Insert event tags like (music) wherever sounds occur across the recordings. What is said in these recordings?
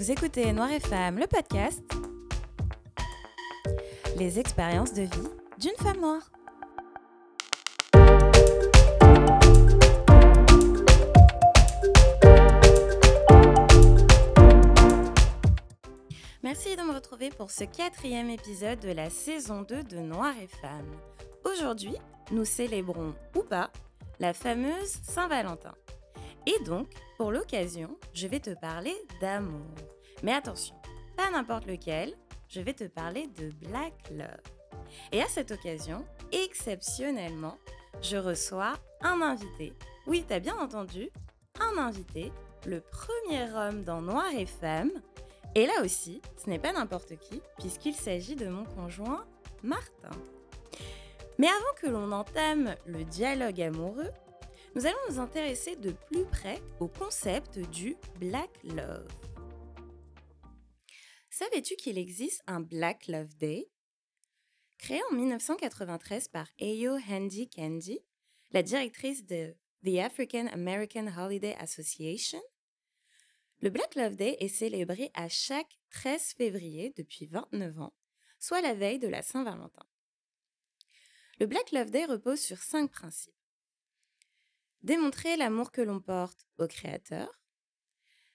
Vous écoutez Noir et Femme, le podcast. Les expériences de vie d'une femme noire. Merci de me retrouver pour ce quatrième épisode de la saison 2 de Noir et Femme. Aujourd'hui, nous célébrons, ou pas, la fameuse Saint-Valentin. Et donc, pour l'occasion, je vais te parler d'amour. Mais attention, pas n'importe lequel, je vais te parler de Black Love. Et à cette occasion, exceptionnellement, je reçois un invité. Oui, t'as bien entendu, un invité, le premier homme dans Noir et Femme. Et là aussi, ce n'est pas n'importe qui, puisqu'il s'agit de mon conjoint Martin. Mais avant que l'on entame le dialogue amoureux, nous allons nous intéresser de plus près au concept du Black Love. Savais-tu qu'il existe un Black Love Day? Créé en 1993 par Ayo Handy Candy, la directrice de The African American Holiday Association, le Black Love Day est célébré à chaque 13 février depuis 29 ans, soit la veille de la Saint-Valentin. Le Black Love Day repose sur cinq principes. Démontrer l'amour que l'on porte au Créateur,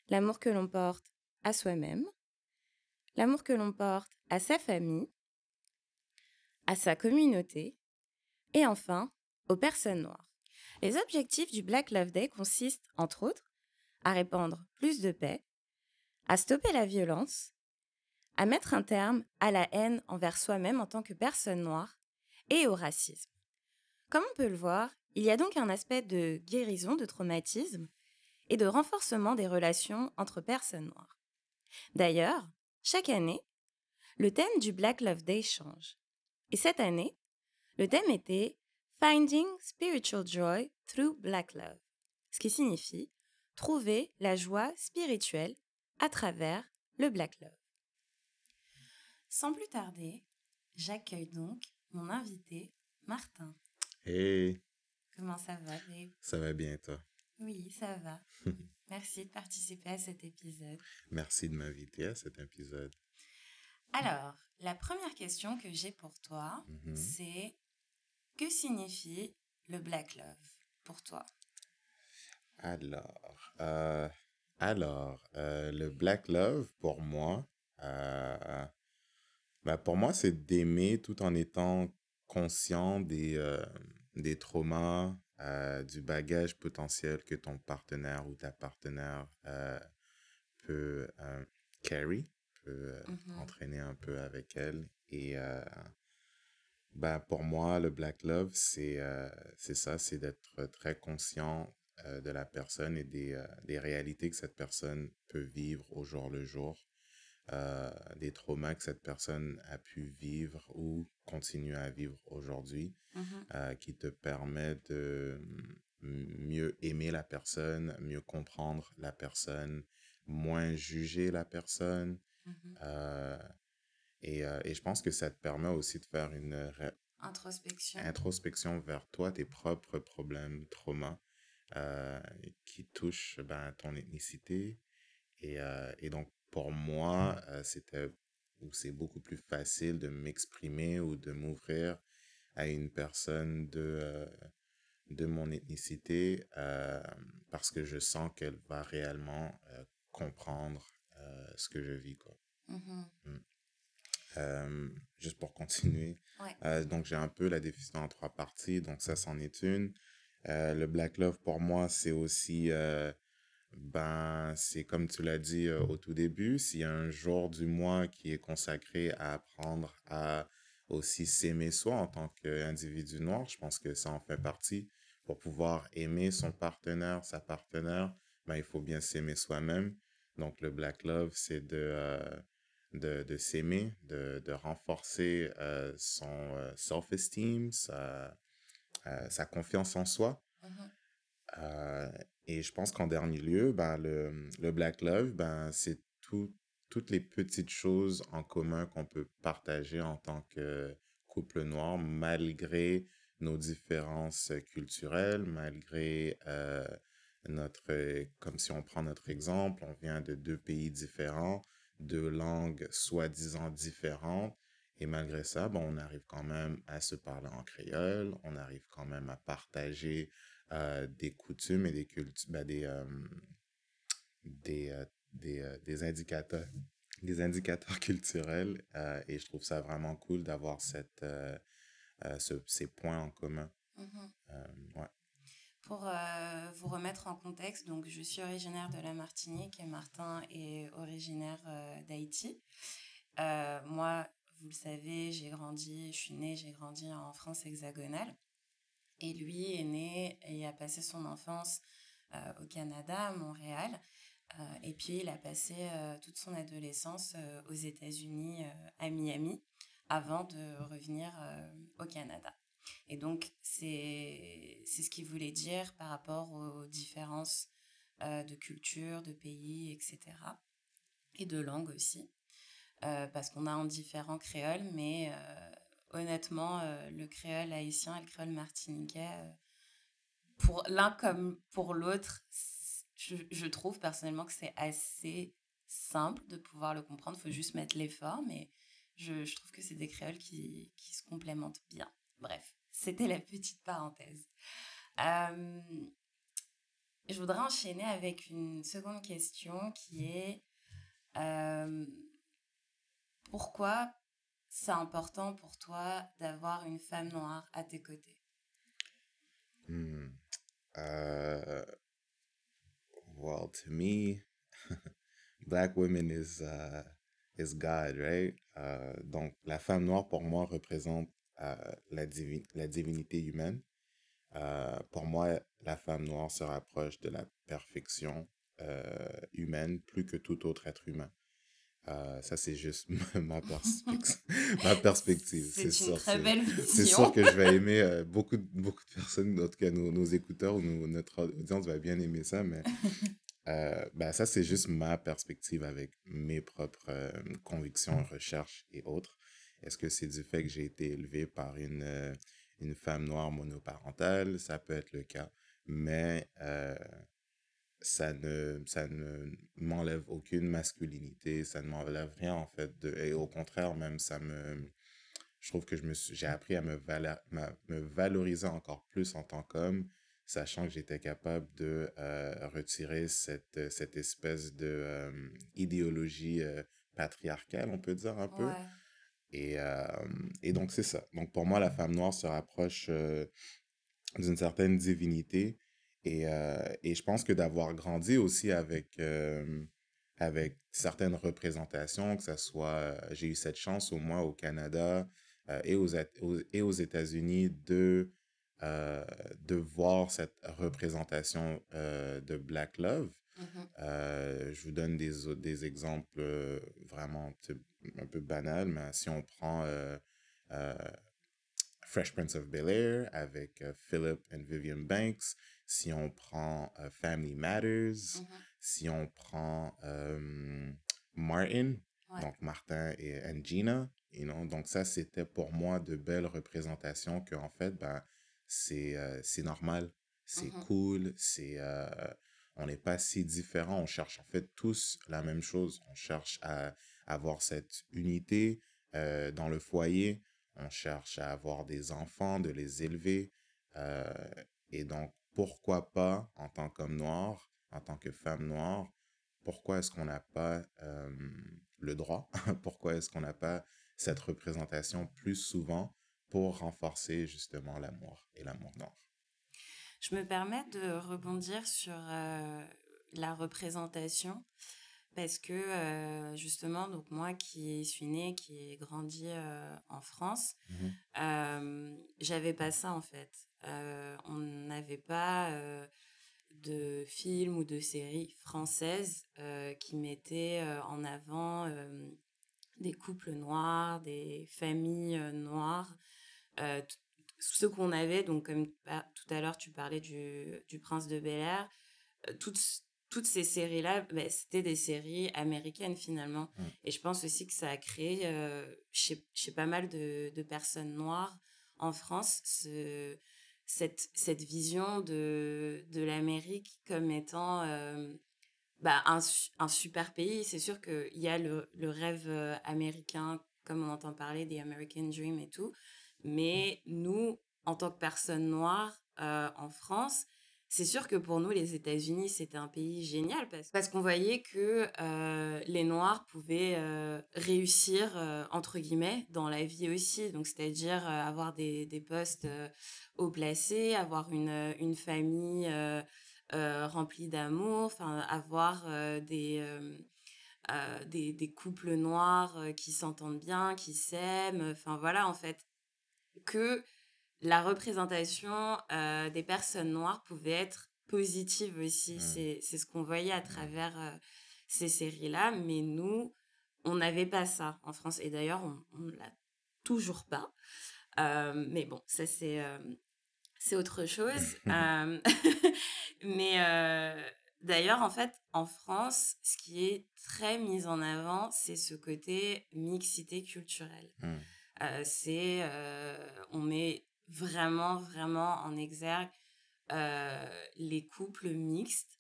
l'amour que l'on porte à soi-même, l'amour que l'on porte à sa famille, à sa communauté et enfin aux personnes noires. Les objectifs du Black Love Day consistent, entre autres, à répandre plus de paix, à stopper la violence, à mettre un terme à la haine envers soi-même en tant que personne noire et au racisme. Comme on peut le voir, il y a donc un aspect de guérison de traumatisme et de renforcement des relations entre personnes noires. D'ailleurs, chaque année, le thème du Black Love Day change. Et cette année, le thème était Finding Spiritual Joy Through Black Love, ce qui signifie trouver la joie spirituelle à travers le Black Love. Sans plus tarder, j'accueille donc mon invité, Martin. Comment ça va, Dave? Ça va bien, toi? Oui, ça va. (laughs) Merci de participer à cet épisode. Merci de m'inviter à cet épisode. Alors, la première question que j'ai pour toi, Mhm. c'est que signifie le Black Love pour toi? Alors, euh, alors euh, le Black Love, pour moi, euh, bah, pour moi, c'est d'aimer tout en étant conscient des, des traumas, euh, du bagage potentiel que ton partenaire ou ta partenaire euh, peut euh, carry, peut Mhm. entraîner un peu avec elle. Et ben, pour moi, le Black Love, c'est c'est ça, c'est d'être très conscient de la personne et des, des réalités que cette personne peut vivre au jour le jour, euh, des traumas que cette personne a pu vivre ou continue à vivre aujourd'hui Mhm. euh, qui te permet de mm, mieux aimer la personne, mieux comprendre la personne, moins juger la personne. Mhm. euh, et, et je pense que ça te permet aussi de faire une Introspection. introspection vers toi, tes propres problèmes, traumas qui touchent ben, ton ethnicité. Et, et donc, pour moi, euh, c'était ou c'est beaucoup plus facile de m'exprimer ou de m'ouvrir à une personne de, euh, de mon ethnicité euh, parce que je sens qu'elle va réellement comprendre ce que je vis. Quoi. Mhm. Euh, juste pour continuer. Ouais. Euh, donc, j'ai un peu la définition en trois parties. Donc, ça, c'en est une. Euh, le Black Love, pour moi, c'est aussi, ben, c'est comme tu l'as dit euh, au tout début, s'il y a un jour du mois qui est consacré à apprendre à aussi s'aimer soi en tant qu'individu noir, je pense que ça en fait partie. Pour pouvoir aimer son partenaire, sa partenaire, ben, il faut bien s'aimer soi-même. Donc, le Black Love, c'est de, euh, de, de s'aimer, de, de renforcer euh, son self-esteem, sa, sa confiance en soi. Euh, et je pense qu'en dernier lieu, ben, le, le Black Love, ben, c'est tout, toutes les petites choses en commun qu'on peut partager en tant que couple noir, malgré nos différences culturelles, malgré euh, notre, comme si on prend notre exemple, on vient de deux pays différents, deux langues soi-disant différentes, et malgré ça, bon, on arrive quand même à se parler en créole, on arrive quand même à partager euh, des coutumes et des cultures, ben, des, euh, des, euh, des, des, indicateurs, des indicateurs (laughs) culturels. et je trouve ça vraiment cool d'avoir cette, ce, ces points en commun. Mm-hmm. ouais. Pour vous remettre en contexte, donc je suis originaire de la Martinique et Martin est originaire d'Haïti. moi, vous le savez, j'ai grandi, je suis née, j'ai grandi en France hexagonale. Et lui est né et a passé son enfance euh, au Canada, à Montréal. Euh, et puis il a passé euh, toute son adolescence aux États-Unis, à Miami, avant de revenir au Canada. Et donc c'est ce qu'il voulait dire par rapport aux différences de culture, de pays, etc. Et de langue aussi. parce qu'on a un différent créole, mais honnêtement, euh, le créole haïtien et le créole martiniquais, euh, pour l'un comme pour l'autre, je, trouve personnellement que c'est assez simple de pouvoir le comprendre. Il faut juste mettre l'effort, mais je, trouve que c'est des créoles qui, se complémentent bien. Bref, c'était la petite parenthèse. Euh, je voudrais enchaîner avec une seconde question qui est pourquoi c'est important pour toi d'avoir une femme noire à tes côtés hmm. uh, Well, to me, (laughs) black women is, uh, is God, right? Uh, donc, la femme noire, pour moi, représente uh, la, la divinité humaine. Uh, pour moi, la femme noire se rapproche de la perfection uh, humaine plus que tout autre être humain. Euh, ça, c'est juste (laughs) ma, perspective. (laughs) ma perspective. C'est sûr que je vais aimer euh, beaucoup, beaucoup de personnes, en tout cas nos, nos écouteurs ou notre audience va bien aimer ça, mais (laughs) euh, ben, ça, c'est juste ma perspective avec mes propres convictions, recherches et autres. Est-ce que c'est du fait que j'ai été élevé par une, une femme noire monoparentale? Ça peut être le cas. Mais ça ne, ça ne m'enlève aucune masculinité, ça ne m'enlève rien en fait. De, et au contraire, même, ça me. Je trouve que je me j'ai appris à me, me valoriser encore plus en tant qu'homme, sachant que j'étais capable de euh, retirer cette, cette espèce de euh, idéologie euh, patriarcale, on peut dire un peu. Et, et donc, c'est ça. Donc, pour moi, la femme noire se rapproche d'une certaine divinité et, euh, et je pense que d'avoir grandi aussi avec, euh, avec certaines représentations, que ce soit, euh, j'ai eu cette chance au moins au Canada et aux, et aux États-Unis de, de voir cette représentation de Black Love. Mmh je vous donne des, des exemples vraiment un peu banals, mais si on prend Fresh Prince of Bel Air avec Philip and Vivian Banks, si on prend euh, Family Matters, mm-hmm. si on prend euh, Martin, donc Martin et Gina, you know, donc ça, c'était pour moi de belles représentations que, en fait, ben, c'est euh, normal, c'est mm-hmm. cool, c'est on n'est pas si différents, on cherche en fait tous la même chose, on cherche à avoir cette unité dans le foyer, on cherche à avoir des enfants, de les élever, et donc pourquoi pas, en tant qu'homme noir, en tant que femme noire, pourquoi est-ce qu'on n'a pas le droit, (laughs) pourquoi est-ce qu'on n'a pas cette représentation plus souvent pour renforcer justement l'amour et l'amour noir? Je me permets de rebondir sur la représentation parce que justement, donc moi qui suis née, qui ai grandi en France, mmh j'avais pas ça en fait. On n'avait pas de films ou de séries françaises qui mettaient en avant des couples noirs, des familles noires. ce qu'on avait, donc comme tout à l'heure tu parlais du, du Prince de Bel Air, toutes toutes ces séries-là, bah, c'était des séries américaines finalement. Mmh. Et je pense aussi que ça a créé chez, chez, pas mal de, de, personnes noires en France ce, cette, cette vision de, de l'Amérique comme étant bah, un, un, super pays. C'est sûr qu'il y a le, le rêve américain, comme on entend parler des American Dream et tout. Mais nous, en tant que personnes noires en France, c'est sûr que pour nous, les États-Unis, c'était un pays génial parce, qu'on voyait que euh, les Noirs pouvaient euh, réussir, euh, entre guillemets, dans la vie aussi. Donc, c'est-à-dire avoir des, des postes haut placés, avoir une, une famille remplie d'amour, avoir des, des, des, couples noirs qui s'entendent bien, qui s'aiment. Enfin, voilà, en fait, que la représentation euh, des personnes noires pouvait être positive aussi. Mmh. C'est ce qu'on voyait à mmh. travers euh, ces séries-là. Mais nous, on n'avait pas ça en France. Et d'ailleurs, on ne l'a toujours pas. Euh, mais bon, ça, c'est c'est autre chose. (laughs) (laughs) mais d'ailleurs, en fait, en France, ce qui est très mis en avant, c'est ce côté mixité culturelle. Mmh. c'est, on met vraiment, vraiment en exergue euh, les couples mixtes.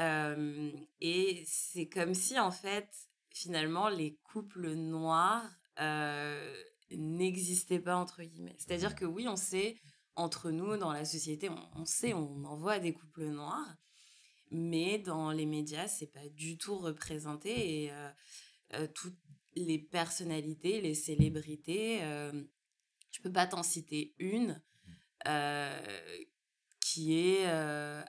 Euh, et c'est comme si, en fait, finalement, les couples noirs euh, n'existaient pas, entre guillemets. C'est-à-dire que oui, on sait, entre nous, dans la société, on, sait, on envoie des couples noirs, mais dans les médias, c'est pas du tout représenté. Et toutes les personnalités, les célébrités je peux pas t'en citer une euh, qui est euh,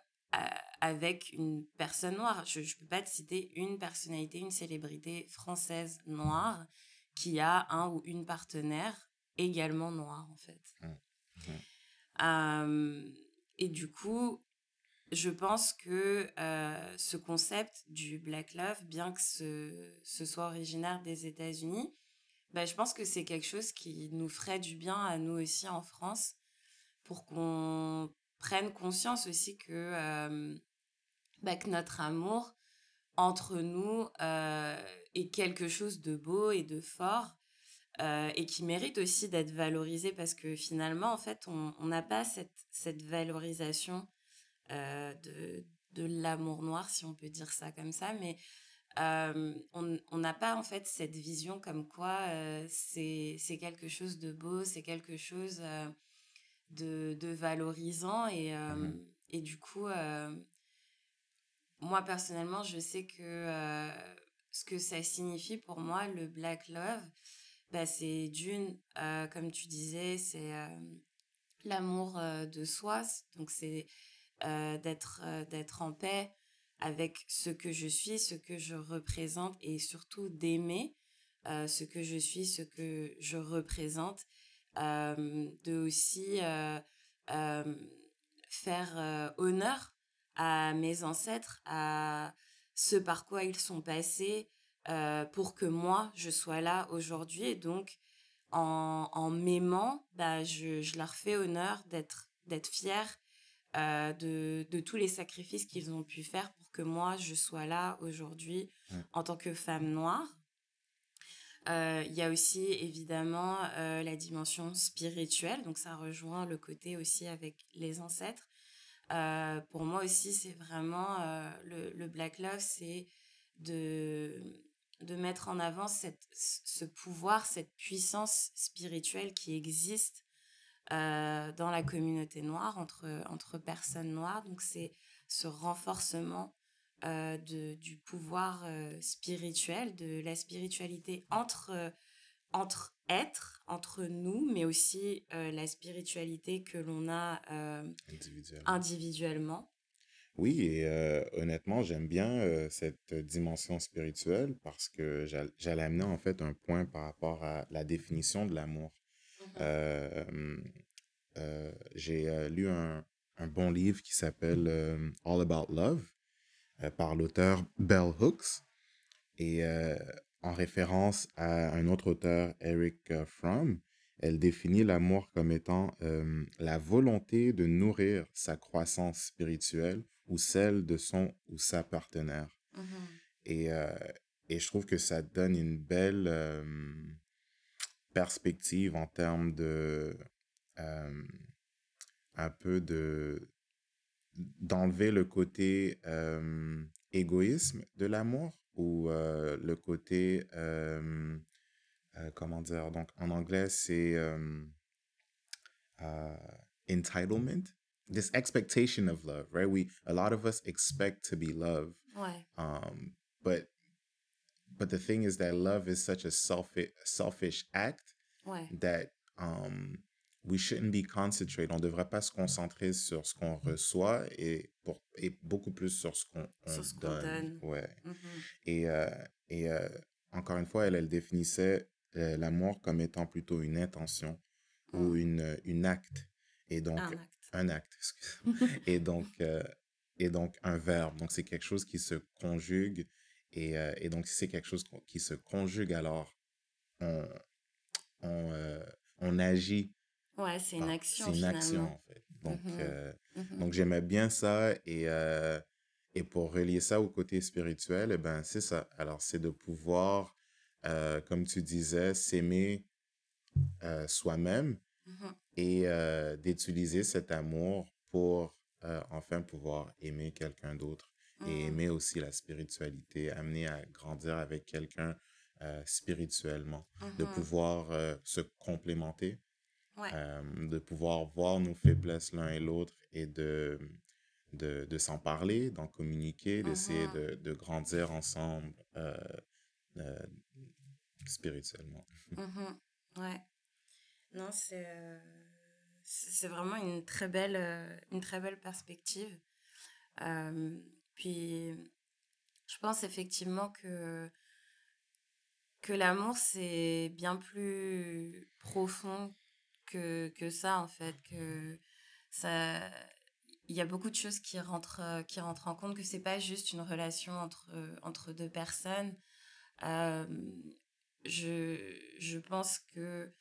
avec une personne noire. Je ne peux pas te citer une personnalité, une célébrité française noire qui a un ou une partenaire également noir, en fait. Mmh. Mmh. et du coup, je pense que euh, ce concept du Black Love, bien que ce, ce soit originaire des États-Unis, bah, je pense que c'est quelque chose qui nous ferait du bien à nous aussi en France pour qu'on prenne conscience aussi que, bah, que notre amour entre nous est quelque chose de beau et de fort et qui mérite aussi d'être valorisé parce que finalement, en fait, on n'a pas cette, cette valorisation de, de l'amour noir, si on peut dire ça comme ça, mais on n'a pas en fait cette vision comme quoi c'est quelque chose de beau, c'est quelque chose de, de, valorisant et, mmh et du coup, moi personnellement, je sais que ce que ça signifie pour moi, le Black Love, bah, c'est d'une, comme tu disais, c'est l'amour de soi, donc c'est d'être d'être en paix avec ce que je suis, ce que je représente et surtout d'aimer euh, ce que je suis, ce que je représente, euh, de aussi euh, faire honneur à mes ancêtres, à ce par quoi ils sont passés pour que moi je sois là aujourd'hui. Et donc en, m'aimant, bah, je, je leur fais honneur d'être d'être fière de, de, tous les sacrifices qu'ils ont pu faire que moi, je sois là aujourd'hui en tant que femme noire. Euh, il y a aussi évidemment euh, la dimension spirituelle, donc ça rejoint le côté aussi avec les ancêtres. Euh, pour moi aussi, c'est vraiment le, le, Black Love, c'est de, de mettre en avant cette, ce pouvoir, cette puissance spirituelle qui existe dans la communauté noire, entre, entre personnes noires. Donc c'est ce renforcement euh, de, du pouvoir euh, spirituel, de la spiritualité entre, euh, entre êtres, entre nous, mais aussi la spiritualité que l'on a individuellement. individuellement. Oui, et honnêtement, j'aime bien cette dimension spirituelle parce que j'allais amener en fait un point par rapport à la définition de l'amour. Mm-hmm. J'ai lu un, un, bon livre qui s'appelle All About Love euh, par l'auteur Bell Hooks et euh, en référence à un autre auteur, Eric euh, Fromm, elle définit l'amour comme étant la volonté de nourrir sa croissance spirituelle ou celle de son ou sa partenaire. Mm-hmm. Et, et, je trouve que ça donne une belle perspective en termes de un peu de d'enlever le côté euh, égoïsme de l'amour ou euh, le côté euh, comment dire donc en anglais c'est uh, entitlement this expectation of love right? We a lot of us expect to be loved Ouais. um but but the thing is that love is such a selfish selfish act Ouais. that um, we shouldn't be concentrated. On ne devrait pas se concentrer sur ce qu'on reçoit et, pour, et beaucoup plus sur ce qu'on donne. donne. Ouais. Mhm. Et, euh, et euh, encore une fois, elle, elle définissait euh, l'amour comme étant plutôt une intention ou Mm. une, une acte. Et donc, Un acte. un acte, excuse. (laughs) et donc, et donc un verbe. Donc, c'est quelque chose qui se conjugue. Et, euh, et donc, si c'est quelque chose qui se conjugue, alors on, on, euh, on agit. Ouais, c'est une action C'est une finalement. action, en fait. Donc, Mhm. euh, Mhm. donc j'aimais bien ça. Et, euh, et pour relier ça au côté spirituel, eh ben, c'est ça. Alors, c'est de pouvoir, comme tu disais, s'aimer soi-même Mhm. et d'utiliser cet amour pour enfin pouvoir aimer quelqu'un d'autre et Mhm. aimer aussi la spiritualité, amener à grandir avec quelqu'un euh, spirituellement, de Mhm. pouvoir euh, se complémenter, Ouais. euh, de pouvoir voir nos faiblesses l'un et l'autre et de, de, de s'en parler, d'en communiquer, d'essayer Mhm. de, de grandir ensemble spirituellement. (laughs) Ouais. Non, c'est c'est vraiment une très belle, une très belle perspective. Euh, puis, je pense effectivement que, que l'amour, c'est bien plus profond que, que ça, en fait. Que ça, il y a beaucoup de choses qui rentrent, qui rentrent en compte, que c'est pas juste une relation entre, entre deux personnes. Euh, je, je pense que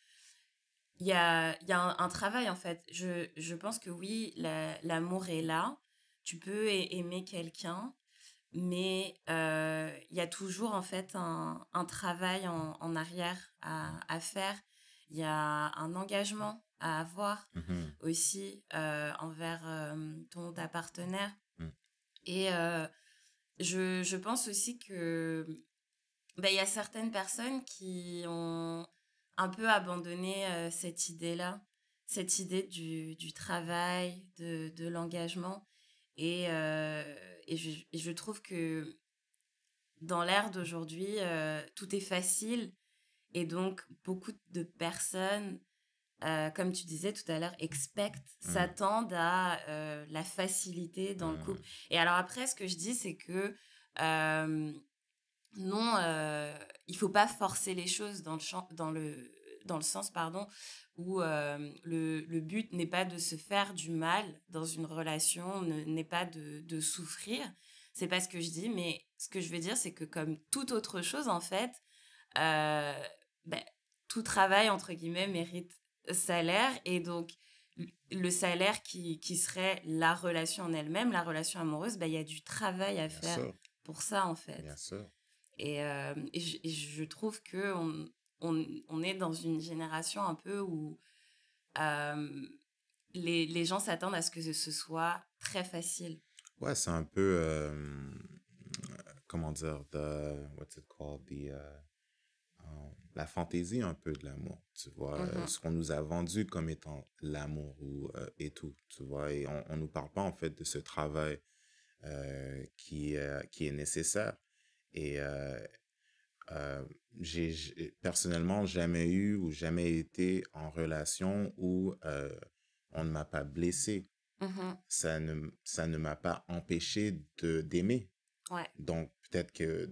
il y a, y a un, travail en fait. Je, je pense que oui, la- l'amour est là. Tu peux aimer quelqu'un, mais euh, il y a toujours en fait un, un travail en, en arrière à, à faire. Il y a un engagement à avoir Mhm. aussi euh, envers euh, ton ta partenaire. Mm. Et je, je pense aussi que ben, il y a certaines personnes qui ont un peu abandonné cette idée-là, cette idée du, du travail, de, de l'engagement. Et, euh, et, je, et je trouve que dans l'ère d'aujourd'hui, euh, tout est facile. Et donc, beaucoup de personnes, euh, comme tu disais tout à l'heure, expectent, Mm. s'attendent à la facilité dans le Mm. couple. Et alors après, ce que je dis, c'est que non, il faut pas forcer les choses dans le, champ, dans le, dans le sens pardon, où euh, le, le but n'est pas de se faire du mal dans une relation, ne- n'est pas de, de souffrir. C'est pas ce que je dis, mais ce que je veux dire, c'est que comme toute autre chose, en fait, euh, ben, tout travail, entre guillemets, mérite salaire. Et donc, le salaire qui, qui serait la relation en elle-même, la relation amoureuse, ben, il y a du travail à Bien faire sûr, pour ça, en fait. bien sûr. Et, euh, et je, et je trouve que on, on, on est dans une génération un peu où euh, les, les gens s'attendent à ce que ce soit très facile. Ouais, c'est un peu, euh, comment dire, the, what's it called, the, euh, euh, la fantaisie un peu de l'amour, tu vois, Mhm. ce qu'on nous a vendu comme étant l'amour ou, euh, et tout, tu vois, et on, on nous parle pas en fait de ce travail qui, qui est nécessaire. Et euh, j'ai personnellement jamais eu ou jamais été en relation où euh, on ne m'a pas blessé. Mhm. Ça ne, ça ne m'a pas empêché d'aimer. Ouais. Donc, peut-être que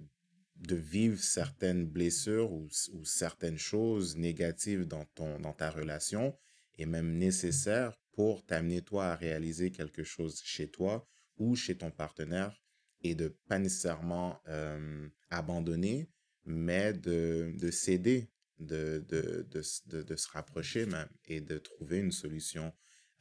de vivre certaines blessures ou, ou certaines choses négatives dans, ton, dans ta relation est même nécessaire pour t'amener toi à réaliser quelque chose chez toi ou chez ton partenaire et de pas nécessairement euh, abandonner, mais de, de céder, de, de, de, s- de, de se rapprocher même et de trouver une solution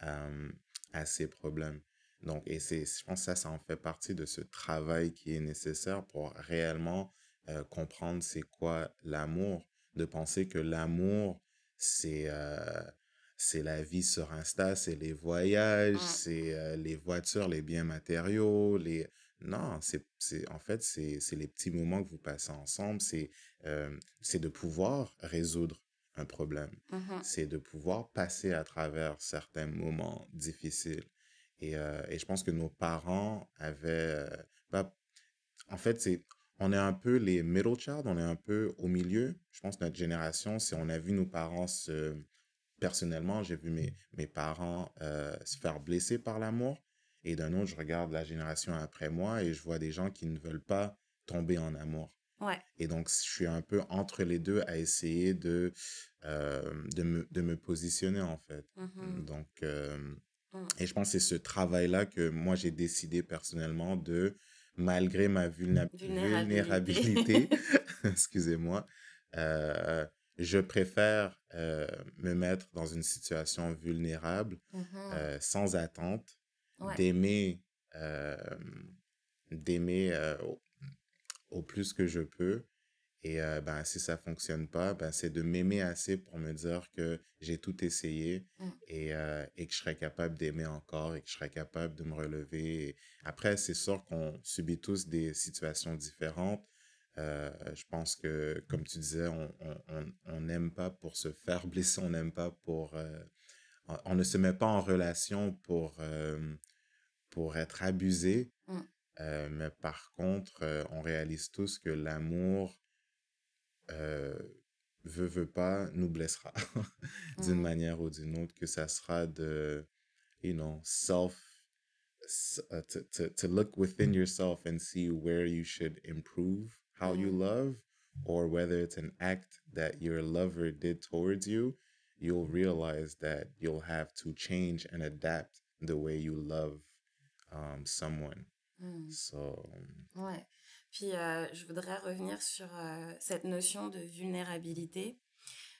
euh, à ces problèmes. Donc, et c'est, je pense que ça, ça en fait partie de ce travail qui est nécessaire pour réellement euh, comprendre c'est quoi l'amour, de penser que l'amour, c'est, euh, c'est la vie sur Insta, c'est les voyages, Mm. c'est euh, les voitures, les biens matériaux, les... Non, c'est, c'est, en fait, c'est, c'est les petits moments que vous passez ensemble, c'est, euh, c'est de pouvoir résoudre un problème, Mhm. c'est de pouvoir passer à travers certains moments difficiles. Et, euh, et je pense que nos parents avaient... euh, bah, en fait, c'est, on est un peu les middle child, on est un peu au milieu. Je pense que notre génération, si on a vu nos parents se... Personnellement, j'ai vu mes, mes parents euh, se faire blesser par l'amour. Et d'un autre, je regarde la génération après moi et je vois des gens qui ne veulent pas tomber en amour. Ouais. Et donc, je suis un peu entre les deux à essayer de, euh, de, me, de me positionner, en fait. Mhm. Donc, euh, Mm. et je pense que c'est ce travail-là que moi, j'ai décidé personnellement de, malgré ma vulna- Vulnérabilité. vulnérabilité, (laughs) (laughs) excusez-moi, euh, je préfère me mettre dans une situation vulnérable, euh, sans attente, Ouais. d'aimer euh, d'aimer euh, au, plus que je peux. Et euh, ben, si ça fonctionne pas, ben, c'est de m'aimer assez pour me dire que j'ai tout essayé Mm. et, euh, et que je serais capable d'aimer encore et que je serais capable de me relever. Et après, c'est sûr qu'on subit tous des situations différentes. Euh, je pense que, comme tu disais, on on- on- on n'aime pas pour se faire (laughs) blesser, on n'aime pas pour... on, on ne se met pas en relation pour, pour être abusé. Mm. Euh, mais par contre, euh, on réalise tous que l'amour, euh, veut, veut pas, nous blessera (laughs) d'une Mhm. manière ou d'une autre, que ça sera de, you know, self, uh, to, to, to look within yourself and see where you should improve how you Mhm. love, or whether it's an act that your lover did towards you, you'll realize that you'll have to change and adapt the way you love um, someone. So, Ouais. Puis euh, je voudrais revenir sur euh, cette notion de vulnérabilité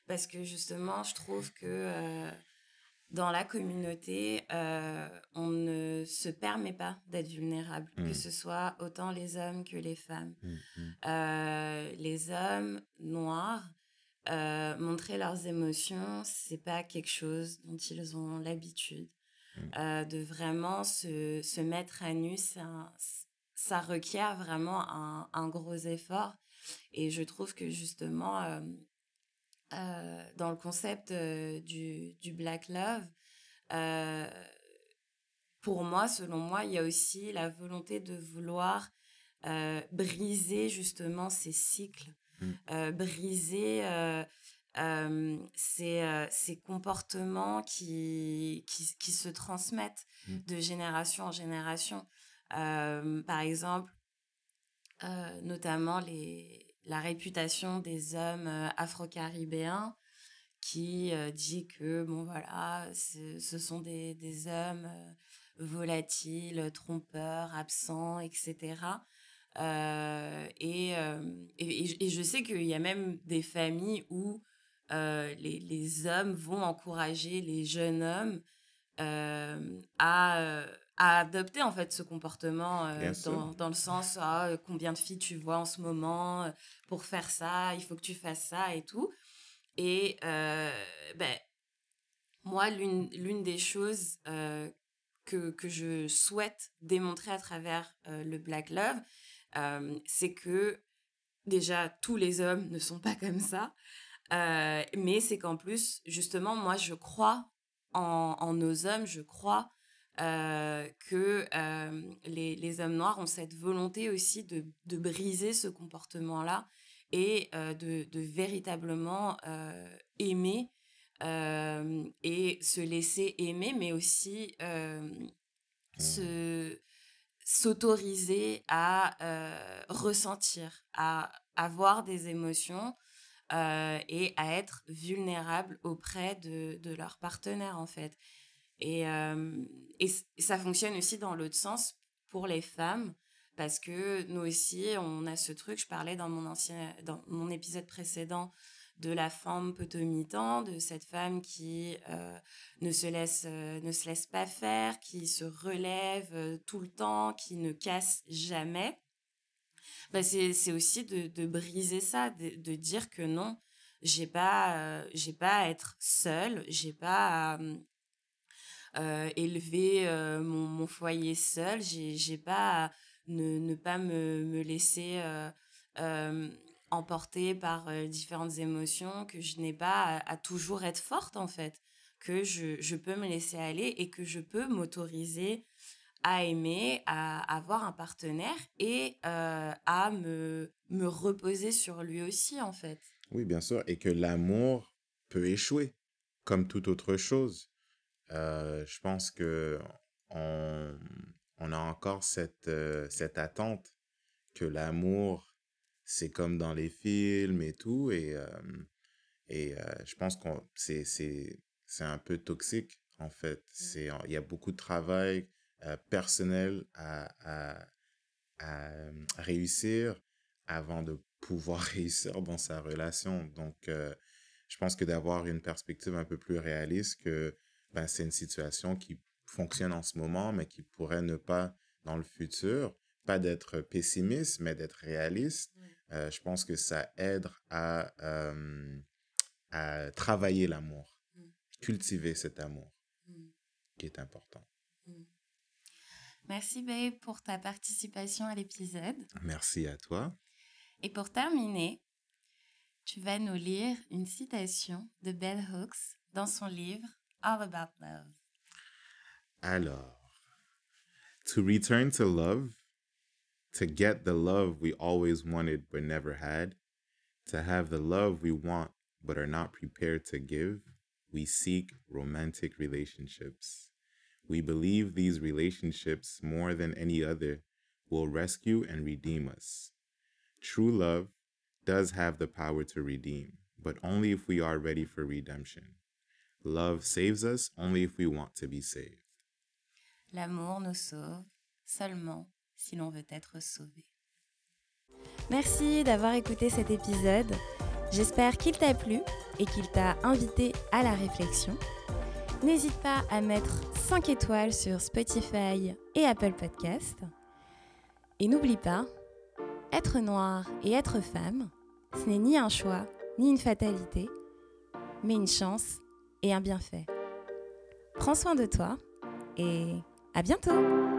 parce que justement, je trouve que euh, dans la communauté, on ne se permet pas d'être vulnérable, que Mm. ce soit autant les hommes que les femmes. mm, mm, Euh, les hommes noirs, euh, montrer leurs émotions, c'est pas quelque chose dont ils ont l'habitude. Mm. Euh, de vraiment se, se mettre à nu, un- ça requiert vraiment un, un gros effort. Et je trouve que justement, euh, euh, dans le concept du, du Black Love, pour moi, selon moi, il y a aussi la volonté de vouloir briser justement ces cycles, Mm. briser euh, ces, euh, ces comportements qui, qui, qui se transmettent Mm. de génération en génération. Euh, par exemple, notamment les, la réputation des hommes afro-caribéens qui dit que bon voilà ce sont des, des hommes volatiles, trompeurs, absents, etc. Euh, et, euh, et je sais qu'il y a même des familles où euh, les, les hommes vont encourager les jeunes hommes euh, à, euh, à adopter en fait ce comportement euh, dans, dans le sens ah, combien de filles tu vois en ce moment pour faire ça il faut que tu fasses ça et tout. Et ben moi l'une des choses que, que je souhaite démontrer à travers le Black Love c'est que déjà tous les hommes ne sont pas comme ça euh, mais c'est qu'en plus justement moi je crois en, en nos hommes je crois euh, que euh, les, les hommes noirs ont cette volonté aussi de, de briser ce comportement-là et de, de véritablement aimer et se laisser aimer, mais aussi euh, se s'autoriser à ressentir, à avoir des émotions euh, et à être vulnérable auprès de, de leur partenaire en fait. Et, euh, et, ça fonctionne aussi dans l'autre sens pour les femmes parce que nous aussi on a ce truc, je parlais dans mon ancien dans mon épisode précédent de la femme potomitan, de cette femme qui euh, ne se laisse ne se laisse pas faire, qui se relève tout le temps, qui ne casse jamais. Bah, c'est aussi de, de briser ça, de, de dire que non, j'ai pas, j'ai pas à être seule, j'ai pas à élever mon, mon, foyer seul, j'ai pas à ne, ne, pas me, me laisser emporter par différentes émotions, que je n'ai pas à, toujours être forte en fait, que je, je, peux me laisser aller et que je peux m'autoriser à aimer, à avoir un partenaire et à me, me reposer sur lui aussi en fait. Oui, bien sûr, et que l'amour peut échouer, comme toute autre chose. je pense que on, on a encore cette, cette attente que l'amour c'est comme dans les films et tout. Et, et je pense que c'est, un peu toxique, en fait. Mmh. Il y a beaucoup de travail personnel à, à, à, réussir avant de pouvoir (laughs) réussir dans sa relation. Donc, je pense que d'avoir une perspective un peu plus réaliste que ben, c'est une situation qui fonctionne en ce moment, mais qui pourrait ne pas dans le futur. Pas d'être pessimiste, mais d'être réaliste. Euh, je pense que ça aide à, euh, à travailler l'amour, mmh. cultiver cet amour mmh. qui est important. Merci, Babe, pour ta participation à l'épisode. Merci à toi. Et pour terminer, tu vas nous lire une citation de Bell Hooks dans son livre All About Love. Alors, To return to love to get the love we always wanted but never had, to have the love we want but are not prepared to give, we seek romantic relationships. We believe these relationships, more than any other, will rescue and redeem us. True love does have the power to redeem, but only if we are ready for redemption. Love saves us only if we want to be saved. L'amour nous sauve seulement si l'on veut être sauvé. Merci d'avoir écouté cet épisode. J'espère qu'il t'a plu et qu'il t'a invité à la réflexion. N'hésite pas à mettre 5 étoiles sur Spotify et Apple Podcast. Et n'oublie pas, être noir et être femme, ce n'est ni un choix, ni une fatalité, mais une chance et un bienfait. Prends soin de toi et à bientôt